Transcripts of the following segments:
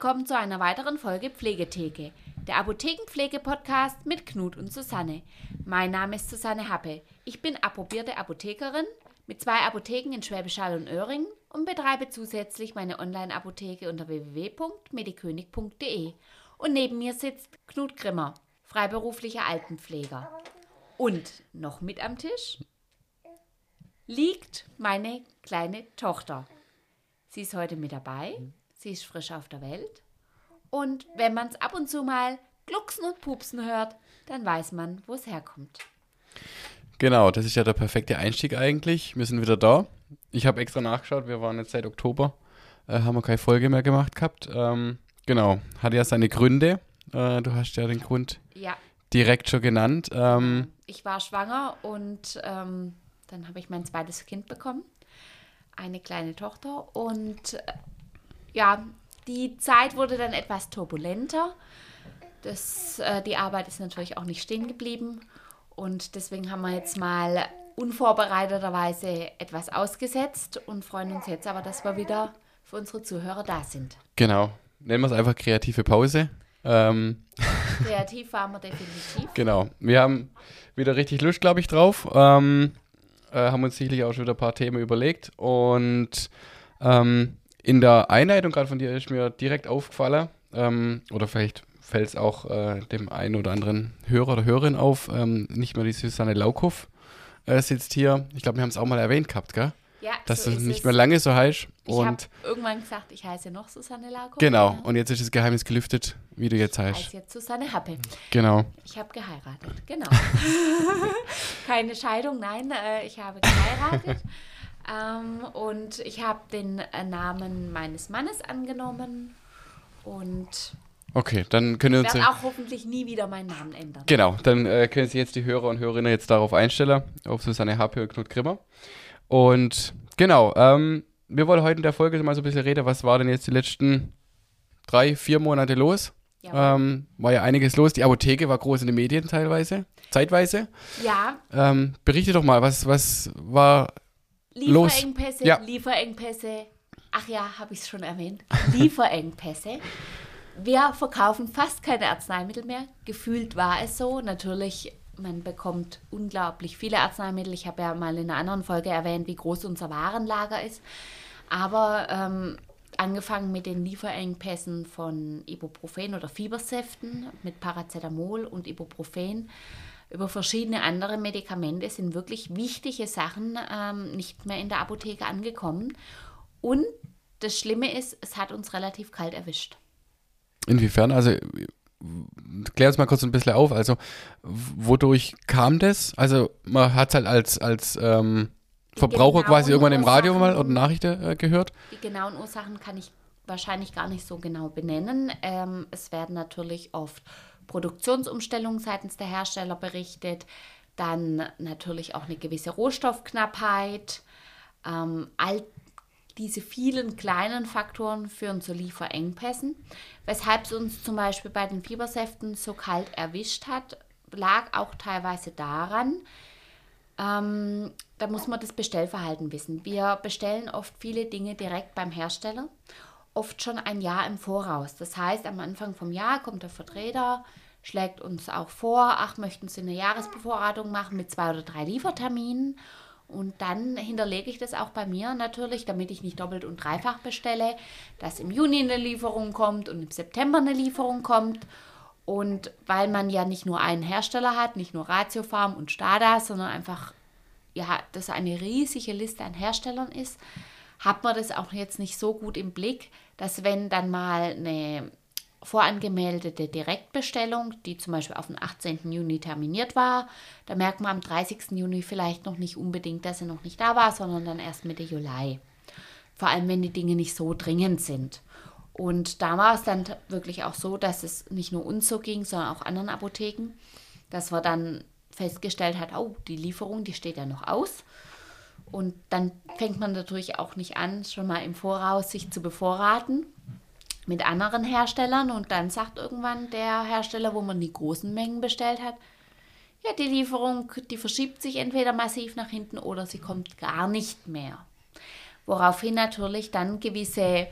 willkommen zu einer weiteren Folge Pflegetheke, der Apothekenpflege-Podcast mit Knut und Susanne. Mein Name ist Susanne Happe. Ich bin approbierte Apothekerin mit zwei Apotheken in Schwäbisch Hall und Öhringen und betreibe zusätzlich meine Online-Apotheke unter www.medikönig.de. Und neben mir sitzt Knut Grimmer, freiberuflicher Altenpfleger. Und noch mit am Tisch liegt meine kleine Tochter. Sie ist heute mit dabei. Sie ist frisch auf der Welt. Und wenn man es ab und zu mal glucksen und pupsen hört, dann weiß man, wo es herkommt. Genau, das ist ja der perfekte Einstieg eigentlich. Wir sind wieder da. Ich habe extra nachgeschaut, wir waren jetzt seit Oktober, äh, haben wir keine Folge mehr gemacht gehabt. Ähm, genau, hat ja seine Gründe. Äh, du hast ja den Grund Ja, direkt schon genannt. Ähm, ich war schwanger und ähm, dann habe ich mein zweites Kind bekommen. Eine kleine Tochter. Und äh, ja, die Zeit wurde dann etwas turbulenter. Das, äh, die Arbeit ist natürlich auch nicht stehen geblieben. Und deswegen haben wir jetzt mal unvorbereiteterweise etwas ausgesetzt und freuen uns jetzt aber, dass wir wieder für unsere Zuhörer da sind. genau, nennen wir es einfach kreative Pause. Ähm, Kreativ waren wir definitiv. Genau. Wir haben wieder richtig Lust, glaube ich, drauf. Ähm, äh, haben uns sicherlich auch schon wieder ein paar Themen überlegt. Und ähm, in der Einleitung gerade von dir ist mir direkt aufgefallen, ähm, oder vielleicht fällt es auch äh, dem einen oder anderen Hörer oder Hörerin auf, ähm, nicht mehr die Susanne Laukow äh, sitzt hier. Ich glaube, wir haben es auch mal erwähnt gehabt, gell? Ja, Dass so du ist nicht es. mehr lange so heißt. Ich habe Und irgendwann gesagt, ich heiße noch Susanne Lago. genau, und jetzt ist das Geheimnis gelüftet, wie du jetzt Ich heißt. heiße jetzt Susanne Happe. Genau. Ich habe geheiratet, genau. Keine Scheidung, nein, äh, ich habe geheiratet. ähm, und ich habe den äh, Namen meines Mannes angenommen und Okay, dann können wir uns. auch hoffentlich nie wieder meinen Namen ändern. Genau, dann äh, können sich jetzt die Hörer und Hörerinnen jetzt darauf einstellen, auf Susanne Happe und Knut Grimmer. Und genau, ähm, wir wollen heute in der Folge mal so ein bisschen reden, was war denn jetzt die letzten drei, vier Monate los? Ja, Ähm, war ja einiges los. Die Apotheke war groß in den Medien teilweise, zeitweise. ja Ähm, berichte doch mal, was, was war. Los. Lieferengpässe, Ja. Lieferengpässe. Ach ja, habe ich es schon erwähnt. Lieferengpässe. Wir verkaufen fast keine Arzneimittel mehr. Gefühlt war es so. Natürlich, man bekommt unglaublich viele Arzneimittel. Ich habe ja mal in einer anderen Folge erwähnt, wie groß unser Warenlager ist. Aber ähm, angefangen mit den Lieferengpässen von Ibuprofen oder Fiebersäften mit Paracetamol und Ibuprofen über verschiedene andere Medikamente sind wirklich wichtige Sachen ähm, nicht mehr in der Apotheke angekommen. Und das Schlimme ist, es hat uns relativ kalt erwischt. Inwiefern? Also, klär uns mal kurz ein bisschen auf. Also, wodurch kam das? Also, man hat es halt als, als ähm, Verbraucher quasi irgendwann im Radio mal oder Nachrichten äh, gehört. Die genauen Ursachen kann ich wahrscheinlich gar nicht so genau benennen. Ähm, es werden natürlich oft Produktionsumstellungen seitens der Hersteller berichtet, dann natürlich auch eine gewisse Rohstoffknappheit. Ähm, all diese vielen kleinen Faktoren führen zu Lieferengpässen. Weshalb es uns zum Beispiel bei den Fiebersäften so kalt erwischt hat, lag auch teilweise daran, ähm, da muss man das Bestellverhalten wissen. Wir bestellen oft viele Dinge direkt beim Hersteller, oft schon ein Jahr im Voraus. Das heißt, am Anfang vom Jahr kommt der Vertreter, schlägt uns auch vor, ach, möchten Sie eine Jahresbevorratung machen mit zwei oder drei Lieferterminen. Und dann hinterlege ich das auch bei mir natürlich, damit ich nicht doppelt und dreifach bestelle, dass im Juni eine Lieferung kommt und im September eine Lieferung kommt. Und weil man ja nicht nur einen Hersteller hat, nicht nur Ratiofarm und Stada, sondern einfach, ja, das eine riesige Liste an Herstellern ist, hat man das auch jetzt nicht so gut im Blick, dass wenn dann mal eine vorangemeldete Direktbestellung, die zum Beispiel auf den 18. Juni terminiert war, da merkt man am 30. Juni vielleicht noch nicht unbedingt, dass sie noch nicht da war, sondern dann erst Mitte Juli. Vor allem, wenn die Dinge nicht so dringend sind. Und da war es dann wirklich auch so, dass es nicht nur uns so ging, sondern auch anderen Apotheken, dass man dann festgestellt hat, oh, die Lieferung, die steht ja noch aus. Und dann fängt man natürlich auch nicht an, schon mal im Voraus sich zu bevorraten mit anderen Herstellern. Und dann sagt irgendwann der Hersteller, wo man die großen Mengen bestellt hat, ja, die Lieferung, die verschiebt sich entweder massiv nach hinten oder sie kommt gar nicht mehr. Woraufhin natürlich dann gewisse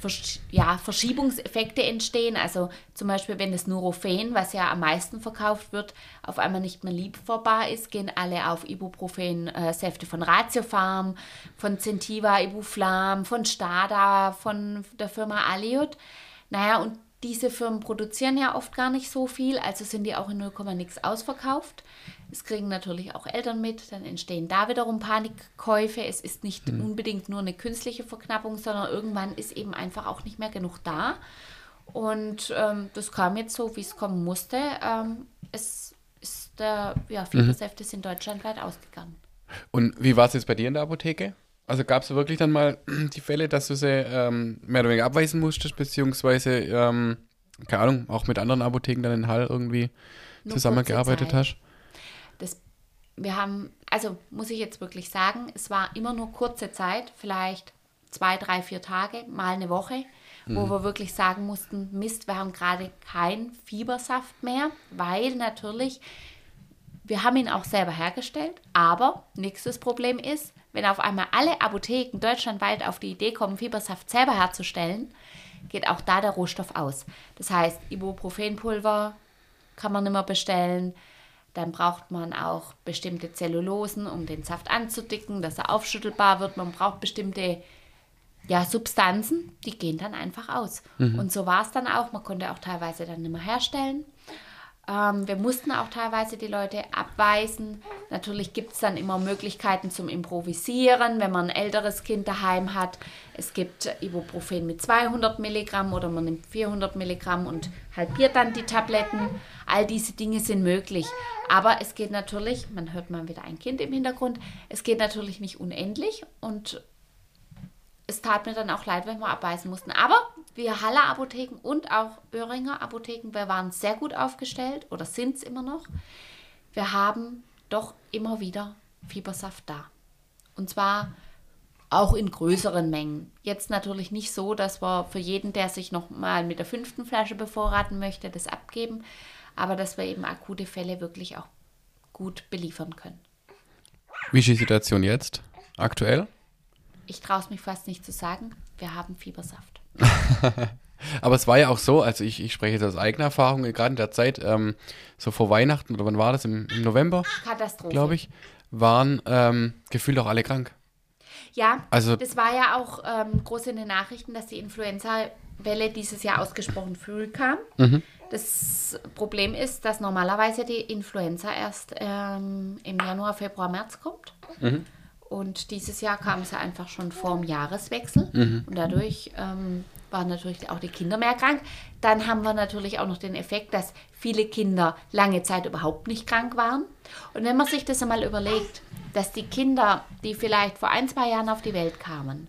Versch ja, Verschiebungseffekte entstehen. Also zum Beispiel, wenn das Nurofen, was ja am meisten verkauft wird, auf einmal nicht mehr lieferbar ist, gehen alle auf Ibuprofen-Säfte von Ratiofarm, von Zentiva, Ibuflam, von Stada, von der Firma Aliot. Naja, und diese Firmen produzieren ja oft gar nicht so viel, also sind die auch in 0, nix ausverkauft. Es kriegen natürlich auch Eltern mit, dann entstehen da wiederum Panikkäufe. Es ist nicht mhm. unbedingt nur eine künstliche Verknappung, sondern irgendwann ist eben einfach auch nicht mehr genug da. Und ähm, das kam jetzt so, wie es kommen musste. Ähm, es ist der, ja, Fiebersäfte mhm. sind deutschlandweit ausgegangen. Und wie war es jetzt bei dir in der Apotheke? Also gab es wirklich dann mal die Fälle, dass du sie ähm, mehr oder weniger abweisen musstest, beziehungsweise, ähm, keine Ahnung, auch mit anderen Apotheken dann in Hall irgendwie Nur zusammengearbeitet hast? Das, wir haben, also muss ich jetzt wirklich sagen, es war immer nur kurze Zeit, vielleicht zwei, drei, vier Tage, mal eine Woche, mhm. wo wir wirklich sagen mussten, Mist, wir haben gerade keinen Fiebersaft mehr, weil natürlich, wir haben ihn auch selber hergestellt, aber nächstes Problem ist, wenn auf einmal alle Apotheken deutschlandweit auf die Idee kommen, Fiebersaft selber herzustellen, geht auch da der Rohstoff aus. Das heißt, Ibuprofenpulver kann man nicht mehr bestellen. Dann braucht man auch bestimmte Zellulosen, um den Saft anzudicken, dass er aufschüttelbar wird. Man braucht bestimmte ja, Substanzen, die gehen dann einfach aus. Mhm. Und so war es dann auch. Man konnte auch teilweise dann nicht mehr herstellen. Ähm, wir mussten auch teilweise die Leute abweisen. Natürlich gibt es dann immer Möglichkeiten zum Improvisieren, wenn man ein älteres Kind daheim hat. Es gibt Ibuprofen mit 200 Milligramm oder man nimmt 400 Milligramm und halbiert dann die Tabletten. All diese Dinge sind möglich. Aber es geht natürlich, man hört mal wieder ein Kind im Hintergrund, es geht natürlich nicht unendlich und es tat mir dann auch leid, wenn wir abweisen mussten. Aber wir Haller Apotheken und auch Öhringer Apotheken, wir waren sehr gut aufgestellt oder sind es immer noch. Wir haben doch immer wieder Fiebersaft da. Und zwar auch in größeren Mengen. Jetzt natürlich nicht so, dass wir für jeden, der sich noch mal mit der fünften Flasche bevorraten möchte, das abgeben, aber dass wir eben akute Fälle wirklich auch gut beliefern können. Wie ist die Situation jetzt aktuell? Ich traue es mich fast nicht zu sagen. Wir haben Fiebersaft. Aber es war ja auch so, also ich, ich spreche jetzt aus eigener Erfahrung, gerade in der Zeit, ähm, so vor Weihnachten, oder wann war das, im, im November? Katastrophe. Glaube ich, waren ähm, gefühlt auch alle krank. Ja, also, das war ja auch ähm, groß in den Nachrichten, dass die Influenza-Welle dieses Jahr ausgesprochen früh kam. Mhm. Das Problem ist, dass normalerweise die Influenza erst ähm, im Januar, Februar, März kommt. Mhm. Und dieses Jahr kam sie einfach schon vor dem Jahreswechsel. Mhm. Und dadurch ähm, waren natürlich auch die Kinder mehr krank. Dann haben wir natürlich auch noch den Effekt, dass viele Kinder lange Zeit überhaupt nicht krank waren. Und wenn man sich das einmal überlegt, dass die Kinder, die vielleicht vor ein, zwei Jahren auf die Welt kamen,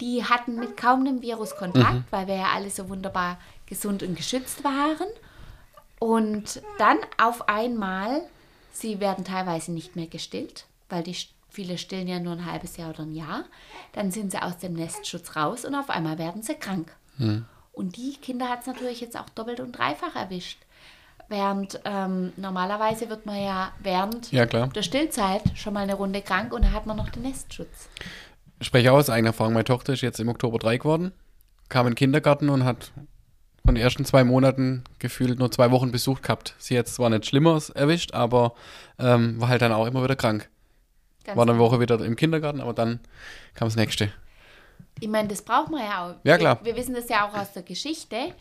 die hatten mit kaum einem Virus Kontakt, mhm. weil wir ja alle so wunderbar gesund und geschützt waren. Und dann auf einmal, sie werden teilweise nicht mehr gestillt, weil die Viele stillen ja nur ein halbes Jahr oder ein Jahr. Dann sind sie aus dem Nestschutz raus und auf einmal werden sie krank. Mhm. Und die Kinder hat es natürlich jetzt auch doppelt und dreifach erwischt. Während ähm, normalerweise wird man ja während ja, der Stillzeit schon mal eine Runde krank und da hat man noch den Nestschutz. Ich spreche auch aus eigener Erfahrung. Meine Tochter ist jetzt im Oktober drei geworden, kam in den Kindergarten und hat von den ersten zwei Monaten gefühlt nur zwei Wochen Besuch gehabt. Sie hat zwar nicht Schlimmeres erwischt, aber ähm, war halt dann auch immer wieder krank. Ganz war eine Woche wieder im Kindergarten, aber dann kam das nächste. Ich meine, das braucht man ja auch. Ja, klar. Wir, wir wissen das ja auch aus der Geschichte.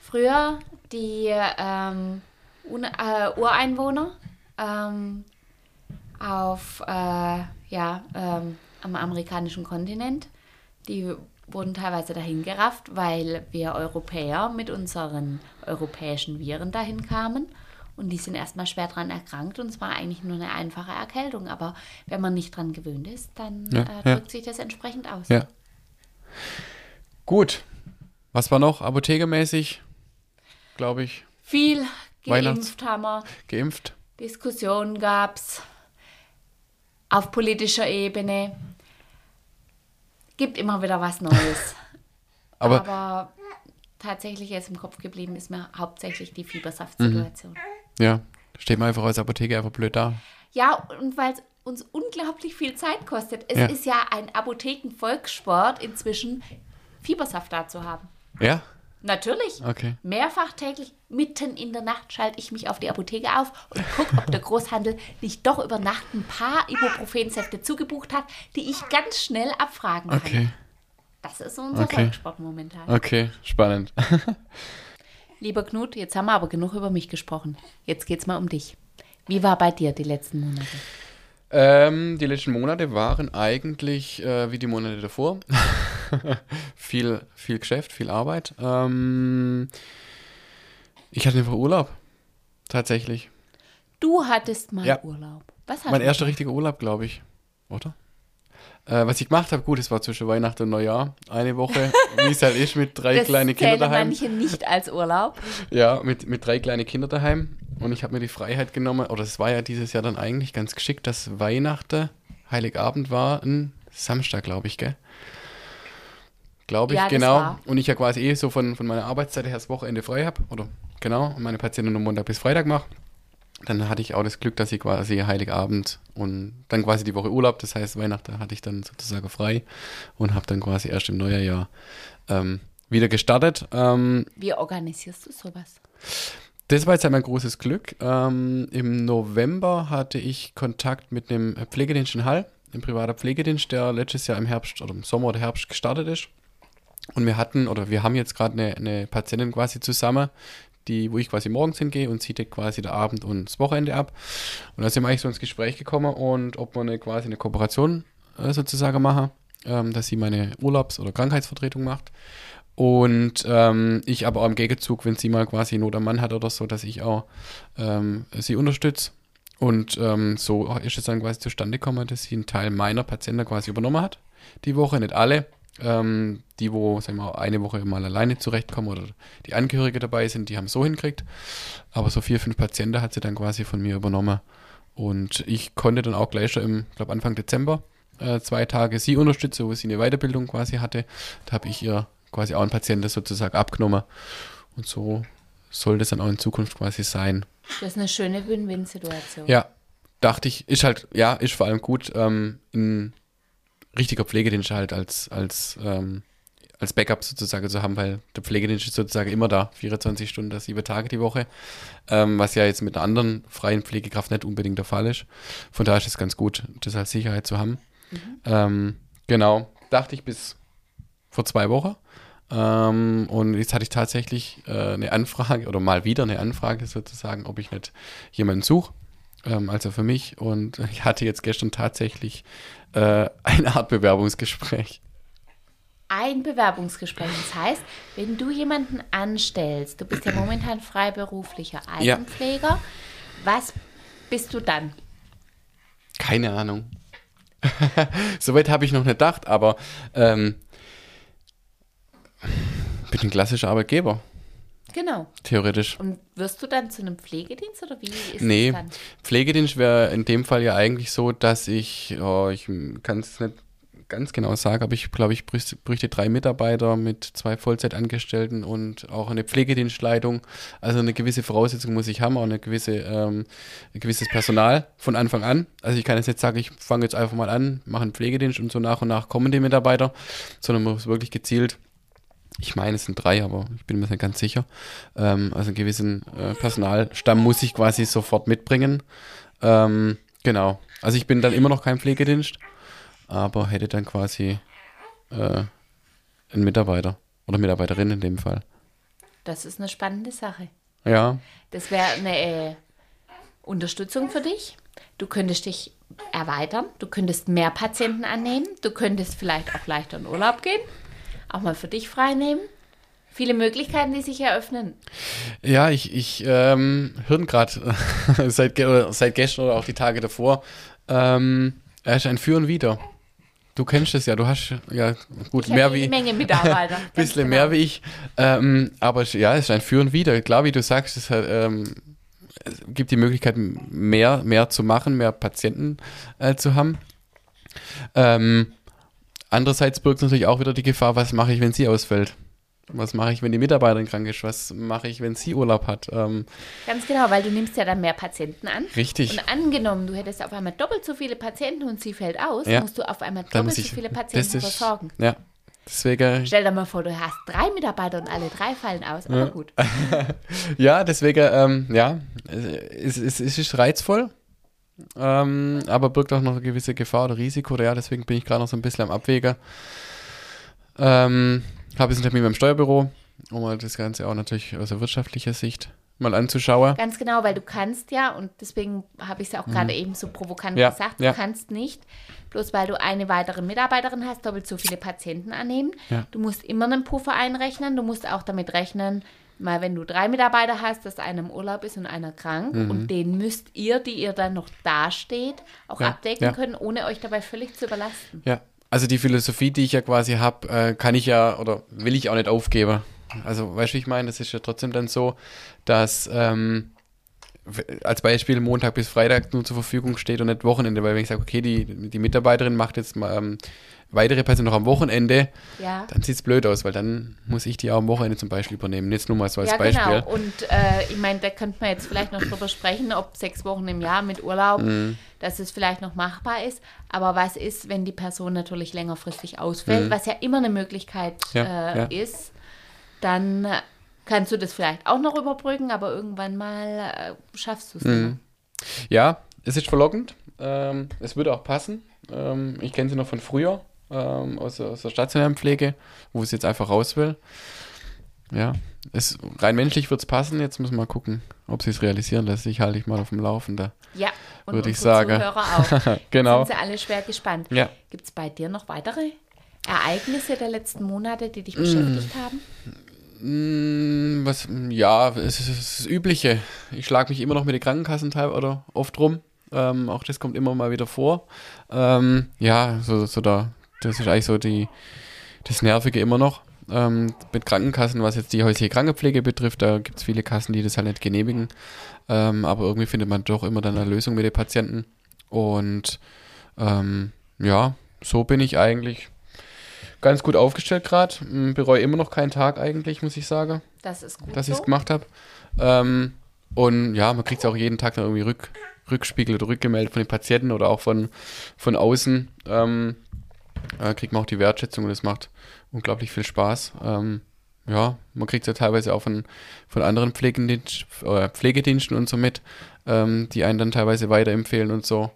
Früher die ähm, äh, Ureinwohner ähm, auf, äh, ja, ähm, am amerikanischen Kontinent, die wurden teilweise dahin gerafft, weil wir Europäer mit unseren europäischen Viren dahin kamen. Und die sind erstmal schwer dran erkrankt und es war eigentlich nur eine einfache Erkältung. Aber wenn man nicht dran gewöhnt ist, dann ja, äh, drückt ja. sich das entsprechend aus. Ja. Gut. Was war noch apothekemäßig? Glaube ich. Viel geimpft haben wir. Geimpft. Diskussionen gab es auf politischer Ebene. Gibt immer wieder was Neues. Aber, Aber tatsächlich jetzt im Kopf geblieben ist mir hauptsächlich die Fiebersaftsituation. Mhm. Ja, steht man einfach als Apotheke einfach blöd da. Ja, und weil es uns unglaublich viel Zeit kostet. Es ja. ist ja ein Apothekenvolkssport inzwischen, Fiebersaft da zu haben. Ja? Natürlich. Okay. Mehrfach täglich, mitten in der Nacht, schalte ich mich auf die Apotheke auf und gucke, ob der Großhandel nicht doch über Nacht ein paar Ibuprofensäfte zugebucht hat, die ich ganz schnell abfragen kann. Okay. Das ist unser Okay. Volkssport momentan. Okay, spannend. Lieber Knut, jetzt haben wir aber genug über mich gesprochen. Jetzt geht's mal um dich. Wie war bei dir die letzten Monate? Ähm, die letzten Monate waren eigentlich äh, wie die Monate davor. viel, viel Geschäft, viel Arbeit. Ähm, ich hatte einfach Urlaub. Tatsächlich. Du hattest mal Ja. Urlaub. Was Mein erster richtiger Urlaub, glaube ich. Oder? Äh, was ich gemacht habe, gut, es war zwischen Weihnachten und Neujahr. Eine Woche, wie es halt ist, mit drei Das kleinen Kindern daheim. manche nicht als Urlaub. Ja, mit, mit drei kleinen Kindern daheim. Und ich habe mir die Freiheit genommen, oder es war ja dieses Jahr dann eigentlich ganz geschickt, dass Weihnachten, Heiligabend war ein Samstag, glaube ich, gell? Glaube ich, Ja, genau. Und ich ja quasi eh so von, von meiner Arbeitszeit her das Wochenende frei habe, oder genau, und meine Patienten nur Montag bis Freitag mache. Dann hatte ich auch das Glück, dass ich quasi Heiligabend und dann quasi die Woche Urlaub, das heißt Weihnachten hatte ich dann sozusagen frei und habe dann quasi erst im Neujahr ähm, wieder gestartet. Ähm, Wie organisierst du sowas? das war jetzt halt mein großes Glück. Ähm, Im November hatte ich Kontakt mit einem Pflegedienst in Hall, einem privater Pflegedienst, der letztes Jahr im Herbst oder im Sommer oder Herbst gestartet ist. Und wir hatten, oder wir haben jetzt gerade eine, eine Patientin quasi zusammen, die, wo ich quasi morgens hingehe und sie deckt quasi der Abend und das Wochenende ab. Und da sind wir eigentlich so ins Gespräch gekommen und ob wir eine, quasi eine Kooperation äh, sozusagen machen, ähm, dass sie meine Urlaubs- oder Krankheitsvertretung macht. Und ähm, ich aber auch im Gegenzug, wenn sie mal quasi Not am Mann hat oder so, dass ich auch ähm, sie unterstütze. Und ähm, so ist es dann quasi zustande gekommen, dass sie einen Teil meiner Patienten quasi übernommen hat. Die Woche, nicht alle. Ähm, die, wo, sagen wir mal, eine Woche mal alleine zurechtkommen oder die Angehörige dabei sind, die haben es so hinkriegt. Aber so vier, fünf Patienten hat sie dann quasi von mir übernommen. Und ich konnte dann auch gleich schon im, glaube Anfang Dezember, äh, zwei Tage sie unterstützen, wo sie eine Weiterbildung quasi hatte. Da habe ich ihr quasi auch einen Patienten sozusagen abgenommen. Und so soll das dann auch in Zukunft quasi sein. Das ist eine schöne Win-Win-Situation. Ja, dachte ich, ist halt, ja, ist vor allem gut, ähm, in richtiger Pflegedienst halt als, als, ähm, als Backup sozusagen zu haben, weil der Pflegedienst ist sozusagen immer da, 24 Stunden, sieben Tage die Woche, ähm, was ja jetzt mit einer anderen freien Pflegekraft nicht unbedingt der Fall ist. Von daher ist es ganz gut, das als Sicherheit zu haben. Ähm, genau, dachte ich bis vor zwei Wochen. Ähm, und jetzt hatte ich tatsächlich äh, eine Anfrage oder mal wieder eine Anfrage sozusagen, ob ich nicht jemanden suche, ähm, also für mich. Und ich hatte jetzt gestern tatsächlich äh, eine Art Bewerbungsgespräch. Ein Bewerbungsgespräch. Das heißt, wenn du jemanden anstellst, du bist ja momentan freiberuflicher Ja. Altenpfleger, was bist du dann? Keine Ahnung. Soweit habe ich noch nicht gedacht, aber ähm, bin ein klassischer Arbeitgeber, Genau. theoretisch. Und wirst du dann zu einem Pflegedienst oder wie ist Nee, es dann? Pflegedienst wäre in dem Fall ja eigentlich so, dass ich, oh, ich kann es nicht ganz genau sagen, aber ich glaube, ich brüchte, bräuchte drei Mitarbeiter mit zwei Vollzeitangestellten und auch eine Pflegedienstleitung. Also eine gewisse Voraussetzung muss ich haben, auch eine gewisse, ähm, ein gewisses Personal von Anfang an. Also ich kann jetzt nicht sagen, ich fange jetzt einfach mal an, mache einen Pflegedienst und so nach und nach kommen die Mitarbeiter, sondern man muss wirklich gezielt ich meine, es sind drei, aber ich bin mir nicht ganz sicher. Ähm, also einen gewissen äh, Personalstamm muss ich quasi sofort mitbringen. Ähm, genau. Also ich bin dann immer noch kein Pflegedienst, aber hätte dann quasi äh, einen Mitarbeiter oder Mitarbeiterin in dem Fall. Das ist eine spannende Sache. Ja, Das wäre eine äh, Unterstützung für dich. Du könntest dich erweitern, du könntest mehr Patienten annehmen, du könntest vielleicht auch leichter in Urlaub gehen, auch mal für dich frei nehmen. Viele Möglichkeiten, die sich eröffnen. Ja, ich, ich ähm, höre gerade seit, oder seit gestern oder auch die Tage davor, ähm, er ist ein Für und Wider. Du kennst es ja, du hast ja gut Ich mehr habe wie eine Menge Mitarbeiter. bisschen genau. mehr wie ich. Ähm, aber ja, es ist ein Für und Wider. Klar, wie du sagst, es, hat, ähm, es gibt die Möglichkeit, mehr, mehr zu machen, mehr Patienten äh, zu haben. Ähm, andererseits birgt es natürlich auch wieder die Gefahr, was mache ich, wenn sie ausfällt? Was mache ich, wenn die Mitarbeiterin krank ist? Was mache ich, wenn sie Urlaub hat? Ähm, Ganz genau, weil du nimmst ja dann mehr Patienten an. richtig. Und angenommen, du hättest auf einmal doppelt so viele Patienten und sie fällt aus, Ja. musst du auf einmal doppelt so viele Patienten ist, versorgen. Ja, Deswegen, Stell dir mal vor, du hast drei Mitarbeiter und alle drei fallen aus. Aber gut. ja, deswegen, ähm, ja, es, es, es ist reizvoll, ähm, aber birgt auch noch eine gewisse Gefahr oder Risiko. Ja, deswegen bin ich gerade noch so ein bisschen am Abwägen. Ähm, habe jetzt einen Termin beim Steuerbüro, um mal das Ganze auch natürlich aus der wirtschaftlicher Sicht mal anzuschauen. Ganz genau, weil du kannst ja, und deswegen habe ich es ja auch gerade eben so provokant Ja, gesagt, du ja. kannst nicht, bloß weil du eine weitere Mitarbeiterin hast, doppelt so viele Patienten annehmen. Ja. Du musst immer einen Puffer einrechnen. Du musst auch damit rechnen, mal wenn du drei Mitarbeiter hast, dass einer im Urlaub ist und einer krank. Mhm. Und den müsst ihr, die ihr dann noch dasteht, auch Ja, abdecken ja. können, ohne euch dabei völlig zu überlasten. Ja, also die Philosophie, die ich ja quasi habe, äh, kann ich ja oder will ich auch nicht aufgeben. Also, weißt du, wie ich meine, das ist ja trotzdem dann so, dass ähm, als Beispiel Montag bis Freitag nur zur Verfügung steht und nicht Wochenende, weil wenn ich sage, okay, die, die Mitarbeiterin macht jetzt mal ähm, weitere Personen noch am Wochenende, Ja. dann sieht es blöd aus, weil dann muss ich die auch am Wochenende zum Beispiel übernehmen. Jetzt nur mal so als ja, Beispiel. genau. Und äh, ich meine, da könnte man jetzt vielleicht noch drüber sprechen, ob sechs Wochen im Jahr mit Urlaub, Mhm. dass es vielleicht noch machbar ist. Aber was ist, wenn die Person natürlich längerfristig ausfällt, was ja immer eine Möglichkeit Mhm. Ja, äh, ist, dann kannst du das vielleicht auch noch überbrücken, aber irgendwann mal äh, schaffst du es Mhm. Ja, es ist verlockend. Ähm, es würde auch passen. Ähm, ich kenne sie noch von früher, ähm, aus, der- aus der stationären Pflege, wo es jetzt einfach raus will. Ja, es, rein menschlich wird es passen. Jetzt müssen wir mal gucken, ob sie es realisieren lässt. Ich halte dich mal auf dem Laufenden. Ja, und Würde ich sagen. Zuhörer auch. Genau. Sind sie alle schwer gespannt. Ja. Gibt es bei dir noch weitere Ereignisse der letzten Monate, die dich beschäftigt haben? Mm, was, ja, es ist das Übliche. Ich schlage mich immer noch mit den Krankenkassen teil oder oft rum. Ähm, auch das kommt immer mal wieder vor. Ähm, ja, so, so da, das ist eigentlich so die, das Nervige immer noch. Ähm, mit Krankenkassen, was jetzt die häusliche Krankenpflege betrifft, da gibt es viele Kassen, die das halt nicht genehmigen. Ähm, aber irgendwie findet man doch immer dann eine Lösung mit den Patienten. Und ähm, ja, so bin ich eigentlich ganz gut aufgestellt gerade. Bereue immer noch keinen Tag eigentlich, muss ich sagen, Das ist gut dass ich so. es gemacht habe. Ähm, und ja, man kriegt auch jeden Tag dann irgendwie Rück, Rückspiegel oder Rückgemeldet von den Patienten oder auch von, von außen. Ähm, äh, kriegt man auch die Wertschätzung und das macht unglaublich viel Spaß. Ähm, ja, man kriegt es ja teilweise auch von, von anderen Pflegedienst, äh, Pflegediensten und so mit, ähm, die einen dann teilweise weiterempfehlen und so.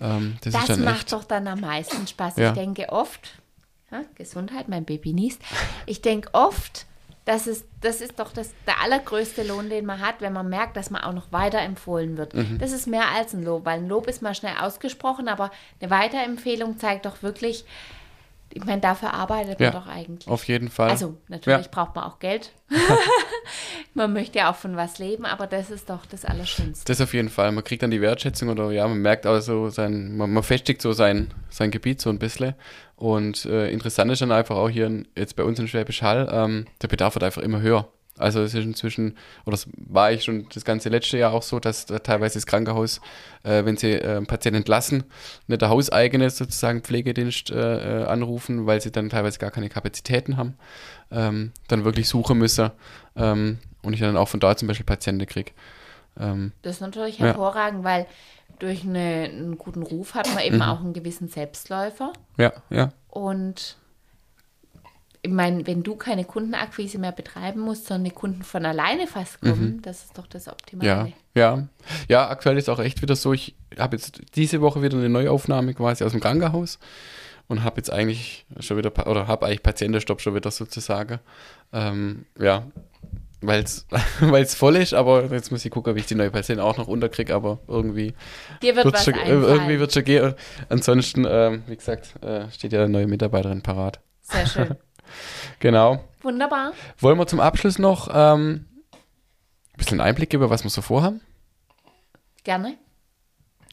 Ähm, das, Das ist dann macht echt. doch dann am meisten Spaß. Ja. Ich denke oft, ja, Gesundheit, mein Baby niest. Ich denke oft, das ist, das ist doch das, der allergrößte Lohn, den man hat, wenn man merkt, dass man auch noch weiterempfohlen wird. Mhm. Das ist mehr als ein Lob, weil ein Lob ist mal schnell ausgesprochen, aber eine Weiterempfehlung zeigt doch wirklich, ich meine, dafür arbeitet Ja, man doch eigentlich. Auf jeden Fall. Also natürlich Ja. braucht man auch Geld. man möchte ja auch von was leben, aber das ist doch das Allerschönste. Das auf jeden Fall. Man kriegt dann die Wertschätzung oder ja, man merkt auch so sein, man, man festigt so sein, sein Gebiet so ein bisschen. Und äh, interessant ist dann einfach auch hier in, jetzt bei uns in Schwäbisch Hall, ähm, der Bedarf wird einfach immer höher. Also es ist inzwischen, oder das war ich schon das ganze letzte Jahr auch so, dass da teilweise das Krankenhaus, äh, wenn sie äh, einen Patienten entlassen, nicht der hauseigene sozusagen Pflegedienst äh, äh, anrufen, weil sie dann teilweise gar keine Kapazitäten haben, ähm, dann wirklich suchen müssen ähm, und ich dann auch von da zum Beispiel Patienten kriege. Ähm, Das ist natürlich Ja. hervorragend, weil durch eine, einen guten Ruf hat man Mhm. eben auch einen gewissen Selbstläufer. ja, ja. Und ich meine, wenn du keine Kundenakquise mehr betreiben musst, sondern die Kunden von alleine fast kommen, das ist doch das Ja, Optimale. ja. Ja, aktuell ist auch echt wieder so, ich habe jetzt diese Woche wieder eine Neuaufnahme quasi aus dem Krankenhaus und habe jetzt eigentlich schon wieder, oder habe eigentlich Patientenstopp schon wieder sozusagen. Ähm, ja, weil es voll ist, aber jetzt muss ich gucken, wie ich die neue Patienten auch noch unterkriege, aber irgendwie Dir wird wird's was schon, äh, einfallen. irgendwie wird schon gehen. Ansonsten, ähm, wie gesagt, äh, steht ja eine neue Mitarbeiterin parat. Sehr schön. Genau. Wunderbar. Wollen wir zum Abschluss noch ähm, ein bisschen Einblick geben, was wir so vorhaben? Gerne.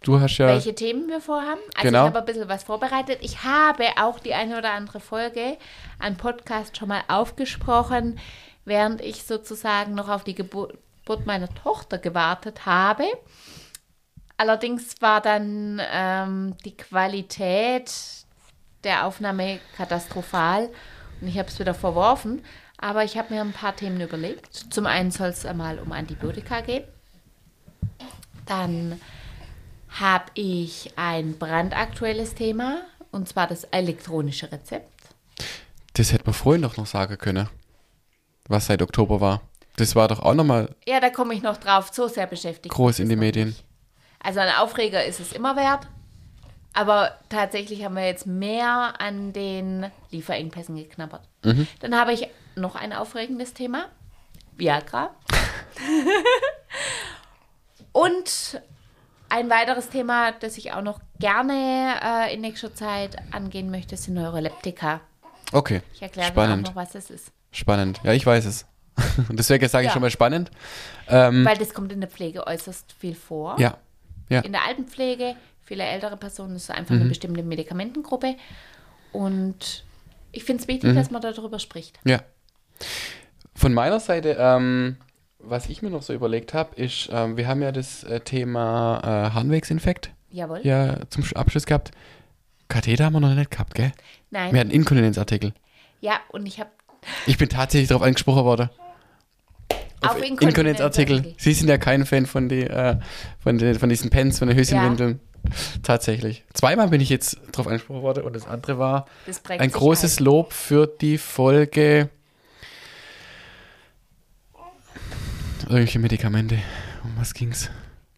Du hast ja. Welche Themen wir vorhaben. Also Genau. ich habe ein bisschen was vorbereitet. Ich habe auch die eine oder andere Folge an Podcast schon mal aufgesprochen, während ich sozusagen noch auf die Geburt meiner Tochter gewartet habe. Allerdings war dann ähm, die Qualität der Aufnahme katastrophal und ich habe es wieder verworfen. Aber ich habe mir ein paar Themen überlegt. Zum einen soll es einmal um Antibiotika gehen. Dann habe ich ein brandaktuelles Thema und zwar das elektronische Rezept. Das hätte man vorhin doch noch sagen können, was seit Oktober war. Das war doch auch nochmal Ja, da komme ich noch drauf. So sehr beschäftigt. groß in die Medien. nicht. Also ein Aufreger ist es immer wert. Aber tatsächlich haben wir jetzt mehr an den Lieferengpässen geknabbert. Mhm. Dann habe ich noch ein aufregendes Thema. Viagra. Und ein weiteres Thema, das ich auch noch gerne äh, in nächster Zeit angehen möchte, sind Neuroleptika. Okay, Ich erkläre spannend, noch, was das ist. spannend. Ja, ich weiß es. Und deswegen sage ich Ja. schon mal spannend. Ähm, Weil das kommt in der Pflege äußerst viel vor. ja, ja, in der Altenpflege, viele ältere Personen, ist einfach Mhm. eine bestimmte Medikamentengruppe. Und ich finde es wichtig, Mhm. dass man darüber spricht. ja. Von meiner Seite, ähm, was ich mir noch so überlegt habe, ist, ähm, wir haben ja das äh, Thema äh, Harnwegsinfekt Jawohl. ja zum Sch- Abschluss gehabt. Katheter haben wir noch nicht gehabt, gell? Nein. Wir hatten Inkontinenzartikel. Ja, und ich habe Ich bin tatsächlich darauf angesprochen worden. auf Inkontinenzartikel. Inkontinenzartikel. Sie sind ja kein Fan von, die, äh, von, die, von diesen Pens, von den Höschenwindeln. Tatsächlich. Zweimal bin ich jetzt darauf angesprochen worden und das andere war Das ein großes ein. Lob für die Folge. Irgendwelche Medikamente. Um was ging's?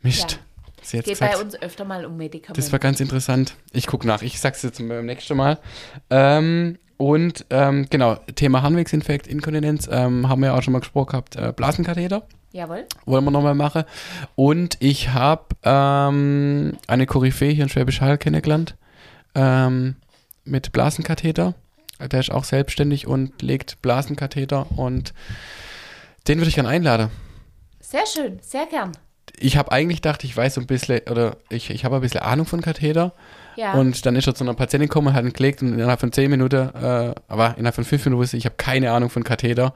Mist. Ja. Sie Geht gesagt. bei uns öfter mal um Medikamente. Das war ganz interessant. Ich gucke nach. Ich sag's jetzt beim nächsten Mal. Ähm, und ähm, genau, Thema Harnwegsinfekt, Inkontinenz, ähm, haben wir ja auch schon mal gesprochen gehabt. Äh, Blasenkatheter Jawohl. wollen wir nochmal machen. Und ich habe ähm, eine Koryphäe hier in Schwäbisch Hall kennengelernt ähm, mit Blasenkatheter. Der ist auch selbstständig und legt Blasenkatheter und den würde ich gerne einladen. Sehr schön, sehr gern. Ich habe eigentlich gedacht, ich weiß so ein bisschen, oder ich, ich habe ein bisschen Ahnung von Katheter. Ja. Und dann ist er zu einer Patientin gekommen, hat ihn gelegt und innerhalb von 10 Minuten, äh, aber innerhalb von 5 Minuten wusste ich, ich habe keine Ahnung von Katheter.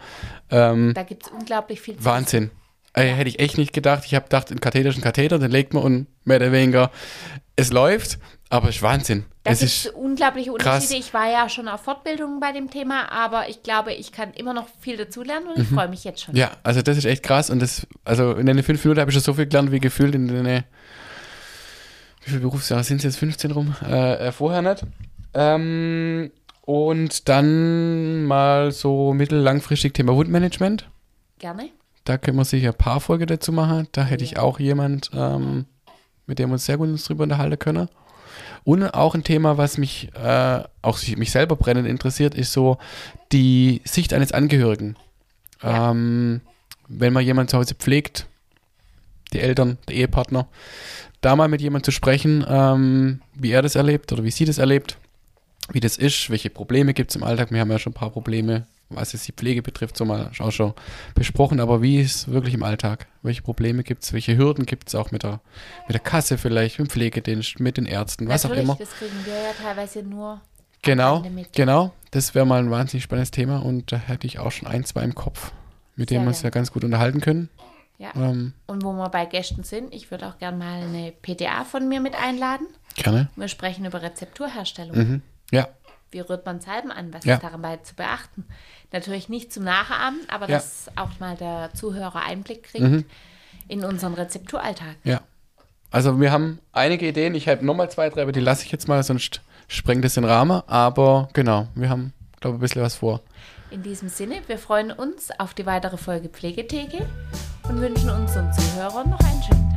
Ähm, da gibt es unglaublich viel Wahnsinn. Äh, hätte ich echt nicht gedacht. Ich habe gedacht, ist ein Katheter, den legt man und mehr oder weniger, es läuft, aber es ist Wahnsinn. Da es ist, unglaubliche krass. Unterschiede. Ich war ja schon auf Fortbildungen bei dem Thema, aber ich glaube, ich kann immer noch viel dazulernen und ich freue mich jetzt schon. Mhm. ja, also das ist echt krass und das, also in den 5 Minuten habe ich schon so viel gelernt, wie gefühlt in den, wie viele Berufsjahre sind es jetzt, 15 rum? Äh, äh, vorher nicht. Ähm, und dann mal so mittel-langfristig Thema Wundmanagement. Gerne. Da können wir sicher ein paar Folgen dazu machen. Da hätte ich auch jemand, ähm, mit dem wir uns sehr gut drüber unterhalten können. Und auch ein Thema, was mich, äh, auch mich selber brennend interessiert, ist so die Sicht eines Angehörigen. Ja. Ähm, wenn man jemanden zu Hause pflegt, die Eltern, der Ehepartner, da mal mit jemandem zu sprechen, ähm, wie er das erlebt oder wie sie das erlebt, wie das ist, welche Probleme gibt es im Alltag. Wir haben ja schon ein paar Probleme, was es die Pflege betrifft, so mal auch schon besprochen, aber wie ist es wirklich im Alltag? Welche Probleme gibt es? Welche Hürden gibt es auch mit der, mit der Kasse vielleicht, mit dem Pflegedienst, mit den Ärzten, was Natürlich, auch immer? das kriegen wir ja teilweise nur. Genau, genau. Das wäre mal ein wahnsinnig spannendes Thema und da hätte ich auch schon ein, zwei im Kopf, mit denen wir uns ja ganz gut unterhalten können. Ja. Ähm, Und wo wir bei Gästen sind, ich würde auch gerne mal eine PTA von mir mit einladen. gerne. Wir sprechen über Rezepturherstellung. Mhm. Ja, Wie rührt man Salben an? Was Ja. ist daran bei zu beachten? Natürlich nicht zum Nachahmen, aber Ja. dass auch mal der Zuhörer Einblick kriegt Mhm. in unseren Rezepturalltag. ja. Also wir haben einige Ideen. Ich habe nochmal zwei, drei, aber die lasse ich jetzt mal, sonst sprengt es den Rahmen. Aber genau, wir haben, glaube ich, ein bisschen was vor. In diesem Sinne, wir freuen uns auf die weitere Folge Pflegetheke und wünschen unseren Zuhörern noch einen schönen